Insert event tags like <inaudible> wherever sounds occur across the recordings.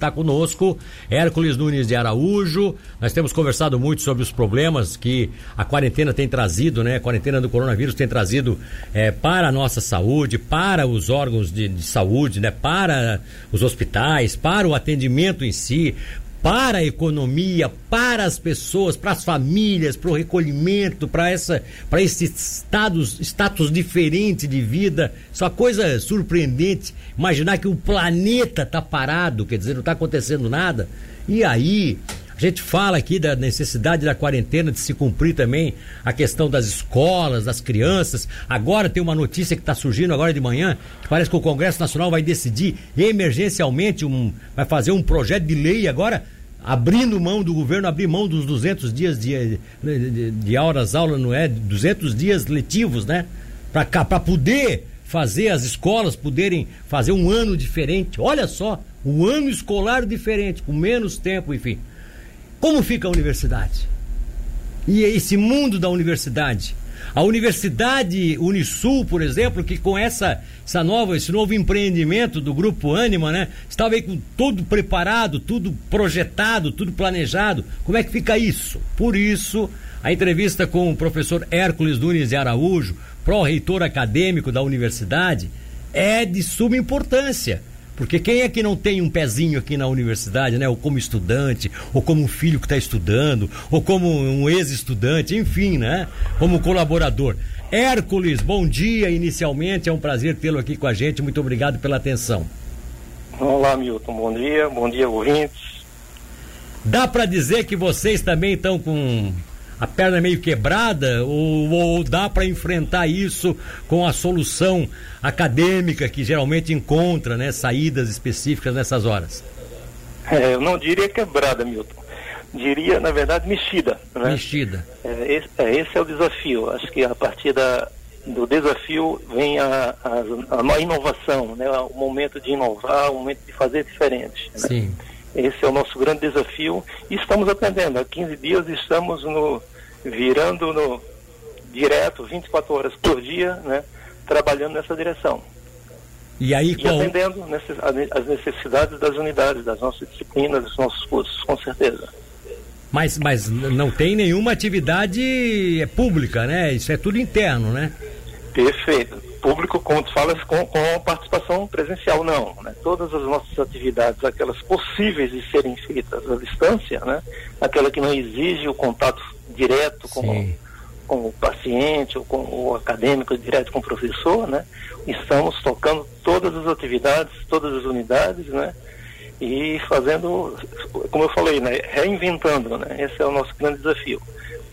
Está conosco Hércules Nunes de Araújo. Nós temos conversado muito sobre os problemas que a quarentena tem trazido, né? A quarentena do coronavírus tem trazido é, para a nossa saúde, para os órgãos de, de saúde, né? Para os hospitais, para o atendimento em si, para a economia, para as pessoas, para as famílias, para o recolhimento, para essa, para esse status, status diferente de vida. Isso é uma coisa surpreendente. Imaginar que o planeta está parado, quer dizer, não está acontecendo nada. E aí, a gente fala aqui da necessidade da quarentena de se cumprir também a questão das escolas, das crianças. Agora tem uma notícia que está surgindo agora de manhã, que parece que o Congresso Nacional vai decidir emergencialmente, um, vai fazer um projeto de lei agora abrindo mão do governo, abrir mão dos 200 dias de, de, de aulas, aula não é? 200 dias letivos, né? Para poder fazer as escolas poderem fazer um ano diferente. Olha só, um ano escolar diferente, com menos tempo, enfim. Como fica a universidade? E esse mundo da universidade? A Universidade Unisul, por exemplo, que com essa, essa nova, esse novo empreendimento do Grupo Anima, né? Estava aí com tudo preparado, tudo projetado, tudo planejado. Como é que fica isso? Por isso, a entrevista com o professor Hércules Nunes de Araújo, pró-reitor acadêmico da universidade, é de suma importância. Porque quem é que não tem um pezinho aqui na universidade, né? Ou como estudante, ou como um filho que está estudando, ou como um ex-estudante, enfim, né? Como colaborador. Hércules, bom dia inicialmente, é um prazer tê-lo aqui com a gente, muito obrigado pela atenção. Olá, Milton, bom dia, bom dia, ouvintes. Dá para dizer que vocês também estão com a perna meio quebrada ou, ou dá para enfrentar isso com a solução acadêmica que geralmente encontra, né, saídas específicas nessas horas? É, eu não diria quebrada, Milton. Diria, na verdade, mexida. Né? Mexida. É esse, é, esse, é o desafio. Acho que a partir da, do desafio vem a, a, a inovação, né? o momento de inovar, o momento de fazer diferente. Né? Sim. Esse é o nosso grande desafio e estamos aprendendo. Há 15 dias estamos no, virando no direto, 24 horas por dia, né, trabalhando nessa direção. E aí e atendendo as necessidades das unidades, das nossas disciplinas, dos nossos cursos, com certeza. Mas, mas não tem nenhuma atividade pública, né? Isso é tudo interno, né? Perfeito público, como tu falas, com, com participação presencial, não. Né? Todas as nossas atividades, aquelas possíveis de serem feitas à distância, né? aquela que não exige o contato direto com, com o paciente ou com o acadêmico, direto com o professor, né? estamos tocando todas as atividades, todas as unidades, né? e fazendo, como eu falei, né? reinventando. Né? Esse é o nosso grande desafio.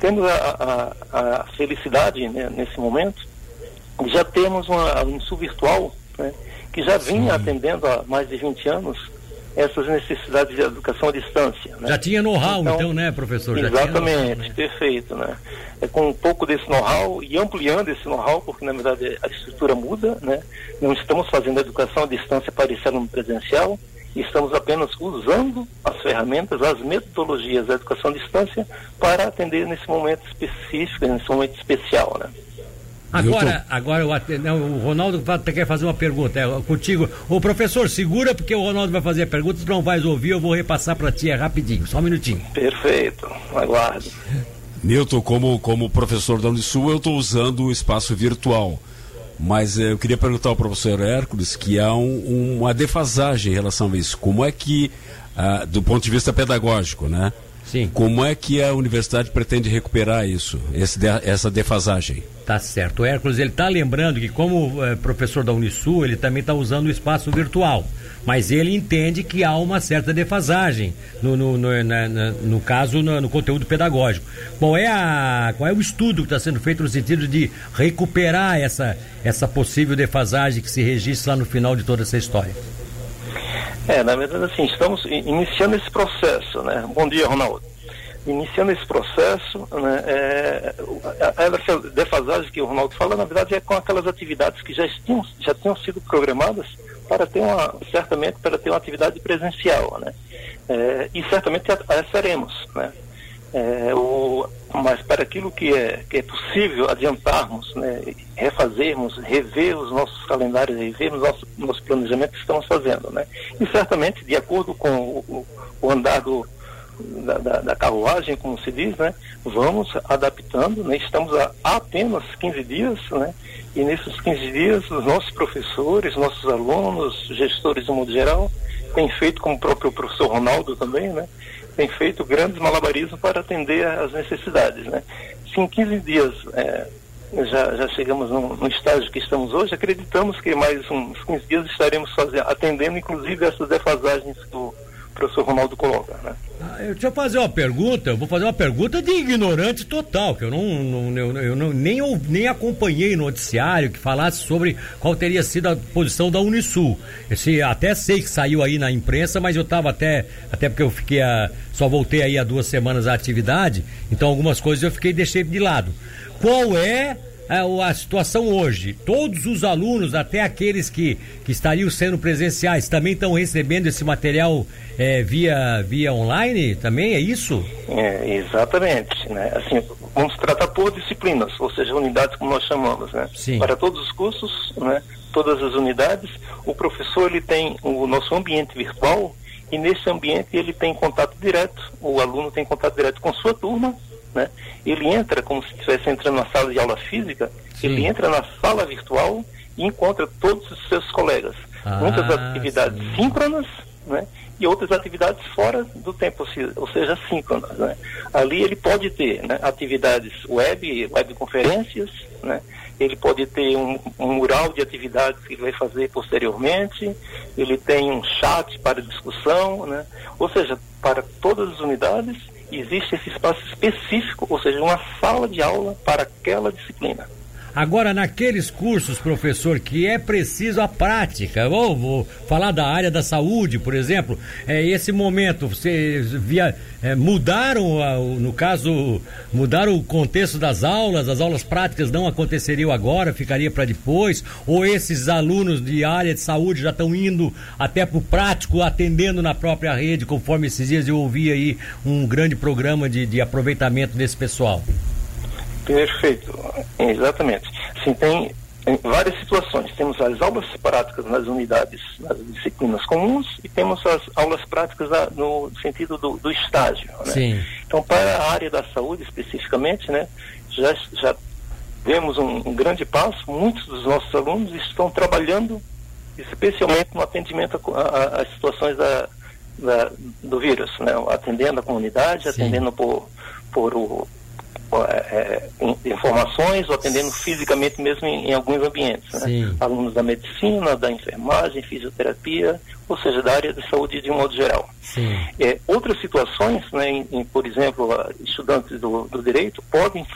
Temos a, a, a felicidade né? nesse momento já temos uma, um sul virtual né, que já vinha Sim. atendendo há mais de 20 anos essas necessidades de educação à distância. Né? Já tinha know-how, então, então, né, professor? Exatamente, né? perfeito. Né? É com um pouco desse know-how e ampliando esse know-how, porque na verdade a estrutura muda, né? não estamos fazendo educação à distância parecendo no presencial, estamos apenas usando as ferramentas, as metodologias da educação à distância para atender nesse momento específico, nesse momento especial. Né? Agora, agora o, não, o Ronaldo quer fazer uma pergunta é, contigo. O professor, segura porque o Ronaldo vai fazer a pergunta, tu não vais ouvir, eu vou repassar para ti é rapidinho, só um minutinho. Perfeito, aguardo. Milton, como, como professor da Unisul, eu estou usando o espaço virtual. Mas eh, eu queria perguntar ao professor Hércules que há um, uma defasagem em relação a isso. Como é que, ah, do ponto de vista pedagógico, né? Sim. Como é que a universidade pretende recuperar isso, esse, essa defasagem? Tá certo. O Hércules, ele está lembrando que como é, professor da Unisul, ele também está usando o espaço virtual. Mas ele entende que há uma certa defasagem, no, no, no, na, na, no caso, no, no, conteúdo pedagógico. Qual é, a, qual é o estudo que está sendo feito no sentido de recuperar essa, essa possível defasagem que se registra lá no final de toda essa história? É, na verdade, assim, estamos iniciando esse processo, né? Bom dia, Ronaldo. Iniciando esse processo, né, é, a, defasagem que o Ronaldo fala, na verdade, é com aquelas atividades que já tinham, já tinham sido programadas para ter uma, certamente, para ter uma atividade presencial, né? É, e certamente a, a faremos, né? É, o, mas para aquilo que é, que é possível adiantarmos, né, refazermos, rever os nossos calendários, rever o nosso, nosso que estamos fazendo. Né? E certamente, de acordo com o, o andar do, da, da, da, carruagem, como se diz, né, vamos adaptando. Né? Estamos há apenas 15 dias, né? e nesses 15 dias, os nossos professores, nossos alunos, gestores de modo geral, têm feito, como o próprio professor Ronaldo também, né? Tem feito grandes malabarismos para atender às necessidades. Né? Se em 15 dias é, já, já chegamos no, no, estágio que estamos hoje, acreditamos que mais uns 15 dias estaremos fazendo, atendendo inclusive essas defasagens que o professor Ronaldo coloca. Né? Ah, eu, deixa eu fazer uma pergunta, eu vou fazer uma pergunta de ignorante total, que eu não, não eu, eu não nem, nem acompanhei no noticiário que falasse sobre qual teria sido a posição da Unisul. Esse, até sei que saiu aí na imprensa, mas eu estava até, até porque eu fiquei a, só voltei aí há duas semanas à atividade, então algumas coisas eu fiquei deixei de lado. Qual é a, é, a situação hoje? Todos os alunos, até aqueles que, que estariam sendo presenciais, também estão recebendo esse material é, via, via online também? É isso? É, exatamente. Né? Assim, vamos tratar por disciplinas, ou seja, unidades como nós chamamos. Né? Sim. Para todos os cursos, né? todas as unidades, o professor ele tem o nosso ambiente virtual e nesse ambiente ele tem contato direto, o aluno tem contato direto com sua turma né? Ele entra como se estivesse entrando na sala de aula física, Sim. ele entra na sala virtual e encontra todos os seus colegas. Ah, Muitas atividades sim. síncronas, né? E outras atividades fora do tempo, ou seja, síncronas, né? Ali ele pode ter né, atividades web, webconferências, né? Ele pode ter um, um mural de atividades que ele vai fazer posteriormente, ele tem um chat para discussão, né? Ou seja, para todas as unidades existe esse espaço específico, ou seja, uma sala de aula para aquela disciplina. Agora, naqueles cursos, professor, que é preciso a prática, vou, falar da área da saúde, por exemplo, é, esse momento, vocês via, é, mudaram, a, no caso, mudaram o contexto das aulas, as aulas práticas não aconteceriam agora, ficaria para depois, ou esses alunos de área de saúde já estão indo até para o prático, atendendo na própria rede, conforme esses dias eu ouvi aí um grande programa de, de aproveitamento desse pessoal? Perfeito, exatamente. Sim, tem várias situações. Temos as aulas práticas nas unidades, nas disciplinas comuns, e temos as aulas práticas no sentido do, do estágio. Né? Então, para a área da saúde especificamente, né, já, já vemos um, um grande passo. Muitos dos nossos alunos estão trabalhando especialmente no atendimento às situações da, da, do vírus, né? atendendo a comunidade, Sim. atendendo por, por o, é, é informações ou atendendo fisicamente mesmo em, em alguns ambientes. Né? Alunos da medicina, da enfermagem, fisioterapia, ou seja, da área de saúde de um modo geral. É, outras situações, né, em, em, por exemplo, estudantes do, do, direito podem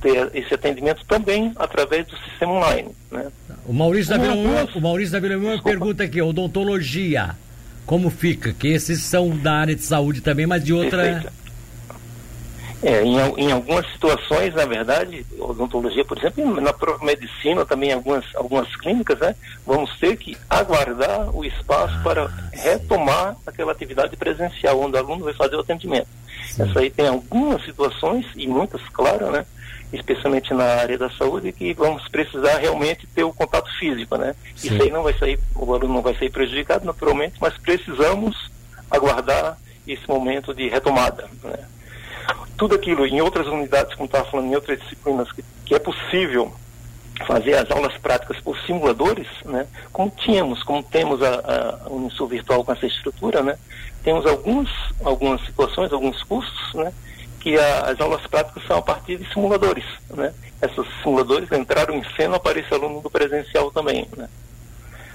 ter esse atendimento também através do sistema online. Né? O Maurício da Vila o Maurício da pergunta aqui, odontologia, como fica? Que esses são da área de saúde também, mas de outra... É, em, em, algumas situações, na verdade, odontologia, por exemplo, na própria medicina, também algumas, algumas clínicas, né, vamos ter que aguardar o espaço ah, para retomar aquela atividade presencial, onde o aluno vai fazer o atendimento. Sim. Essa aí tem algumas situações, e muitas, claro, né, especialmente na área da saúde, que vamos precisar realmente ter o contato físico, né? Sim. Isso aí não vai sair, o aluno não vai sair prejudicado, naturalmente, mas precisamos aguardar esse momento de retomada, né? Tudo aquilo em outras unidades, como estava falando, em outras disciplinas, que, que, é possível fazer as aulas práticas por simuladores, né? como tínhamos, como temos a, a Unisul Virtual com essa estrutura, né? temos alguns, algumas situações, alguns cursos, né? que a, as aulas práticas são a partir de simuladores. Né? Esses simuladores entraram em cena para esse aluno do presencial também. Né?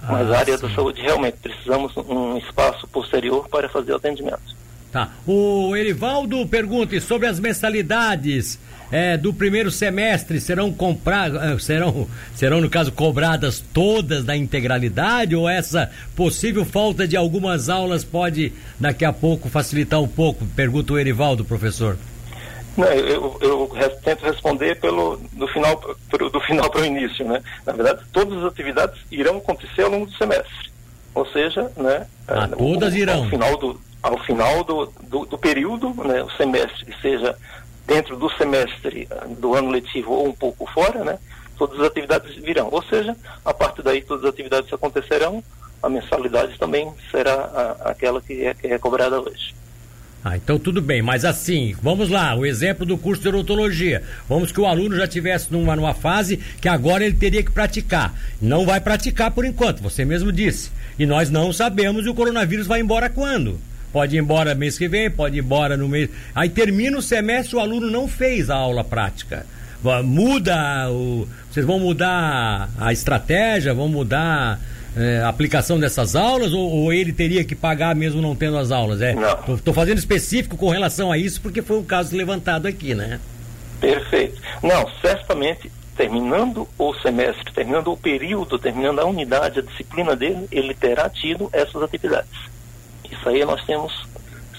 Mas ah, a área sim. da saúde realmente precisamos um espaço posterior para fazer o atendimento. Tá. O Erivaldo pergunta sobre as mensalidades é, do primeiro semestre serão compradas, é, serão, serão no caso cobradas todas da integralidade ou essa possível falta de algumas aulas pode daqui a pouco facilitar um pouco? Pergunta o Erivaldo, professor. Não, eu, eu, eu, tento responder pelo do final pro, do final para o início, né? Na verdade, todas as atividades irão acontecer ao longo do semestre, ou seja, né? Ah, todas irão. Ao final do ao final do, do, do período, né, o semestre, seja dentro do semestre do ano letivo ou um pouco fora, né? Todas as atividades virão. Ou seja, a partir daí todas as atividades acontecerão, a mensalidade também será a, aquela que é, que é cobrada hoje. Ah, então tudo bem, mas assim, vamos lá, o exemplo do curso de odontologia. Vamos que o aluno já tivesse numa, numa fase que agora ele teria que praticar. Não vai praticar por enquanto, você mesmo disse. E nós não sabemos e o coronavírus vai embora quando. Pode ir embora mês que vem, pode ir embora no mês. Aí termina o semestre, o aluno não fez a aula prática. Muda o. Vocês vão mudar a estratégia, vão mudar é, a aplicação dessas aulas ou, ou, ele teria que pagar mesmo não tendo as aulas? É, Estou fazendo específico com relação a isso porque foi um caso levantado aqui, né? Perfeito. Não, certamente, terminando o semestre, terminando o período, terminando a unidade, a disciplina dele, ele terá tido essas atividades. Isso aí nós temos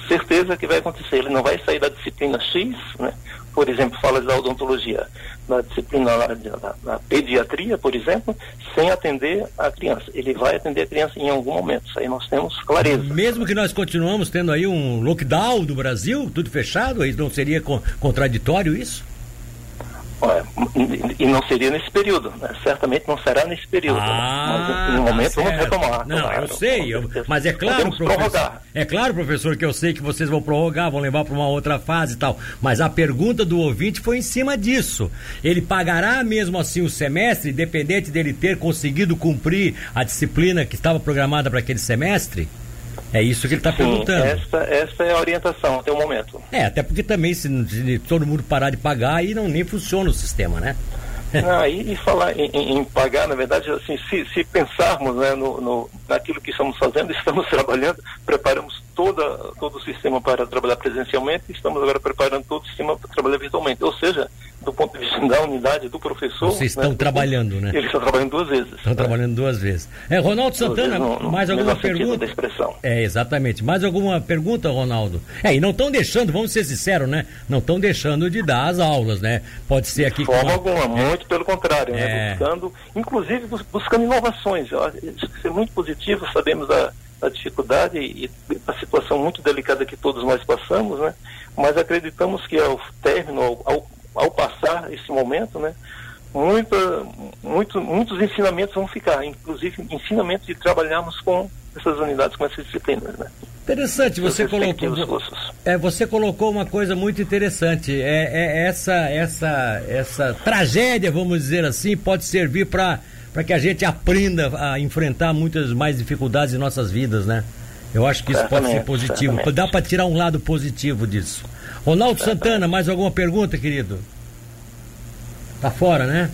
certeza que vai acontecer. Ele não vai sair da disciplina X, né? por exemplo, fala da odontologia, na disciplina da, da, pediatria, por exemplo, sem atender a criança. Ele vai atender a criança em algum momento. Isso aí nós temos clareza. Mesmo que nós continuamos tendo aí um lockdown do Brasil, tudo fechado, aí não seria contraditório isso? E não seria nesse período, né? certamente não será nesse período. Né? Ah, né? Mas no momento tá vamos retomar. Não, claro, eu sei, eu, mas é claro, professor, é claro, professor, que eu sei que vocês vão prorrogar, vão levar para uma outra fase e tal. Mas a pergunta do ouvinte foi em cima disso. Ele pagará mesmo assim o semestre, independente dele ter conseguido cumprir a disciplina que estava programada para aquele semestre? É isso que ele está perguntando. Essa, essa é a orientação até o momento. É, até porque também se, se todo mundo parar de pagar, aí não nem funciona o sistema, né? <laughs> Não, e, e falar em, em, pagar, na verdade, assim, se, se pensarmos né, no, no, naquilo que estamos fazendo, <laughs> estamos trabalhando, preparamos toda, todo o sistema para trabalhar presencialmente, estamos agora preparando todo o sistema para trabalhar virtualmente. Ou seja, do ponto de vista da unidade do professor. Vocês estão né, trabalhando, né? Eles estão trabalhando duas vezes. Estão né? trabalhando duas vezes. É, Ronaldo Santana, no, mais alguma pergunta? É, exatamente. Mais alguma pergunta, Ronaldo? É, e não estão deixando, vamos ser sinceros, né? Não estão deixando de dar as aulas, né? Pode ser aqui. De forma alguma, muito pelo contrário, né? é... né? Buscando, inclusive buscando inovações. Isso é muito positivo, sabemos a, a dificuldade e a situação muito delicada que todos nós passamos, né? Mas acreditamos que ao término, ao, ao ao passar esse momento, né, muita, muito, muitos ensinamentos vão ficar, inclusive ensinamentos de trabalharmos com essas unidades, com essas disciplinas. Né. Interessante, você colocou, é, você colocou uma coisa muito interessante. É, é essa, essa, essa tragédia, vamos dizer assim, pode servir para para que a gente aprenda a enfrentar muitas mais dificuldades em nossas vidas, né? Eu acho que isso certamente, pode ser positivo. Certamente. Dá para tirar um lado positivo disso. Ronaldo Santana, mais alguma pergunta, querido? Tá fora, né?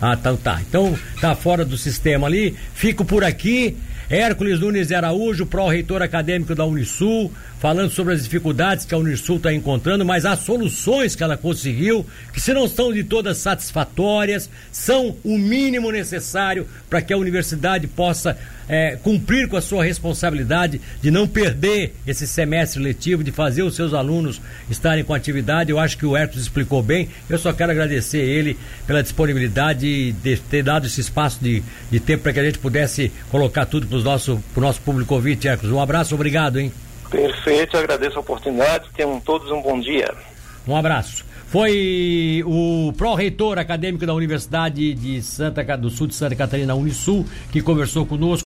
Ah, então tá. Então tá fora do sistema ali. Fico por aqui. Hércules Nunes Araújo, pró-reitor acadêmico da Unisul, falando sobre as dificuldades que a Unisul está encontrando, mas as soluções que ela conseguiu, que se não são de todas satisfatórias, são o mínimo necessário para que a universidade possa é, cumprir com a sua responsabilidade de não perder esse semestre letivo, de fazer os seus alunos estarem com atividade. Eu acho que o Hércules explicou bem. Eu só quero agradecer ele pela disponibilidade de ter dado esse espaço de, de tempo para que a gente pudesse colocar tudo para o nosso, nosso público ouvinte, Hércules. Um abraço, obrigado, hein? Perfeito, agradeço a oportunidade. Tenham todos um bom dia. Um abraço. Foi o pró-reitor acadêmico da Universidade de Santa do Sul de Santa Catarina, Unisul, que conversou conosco.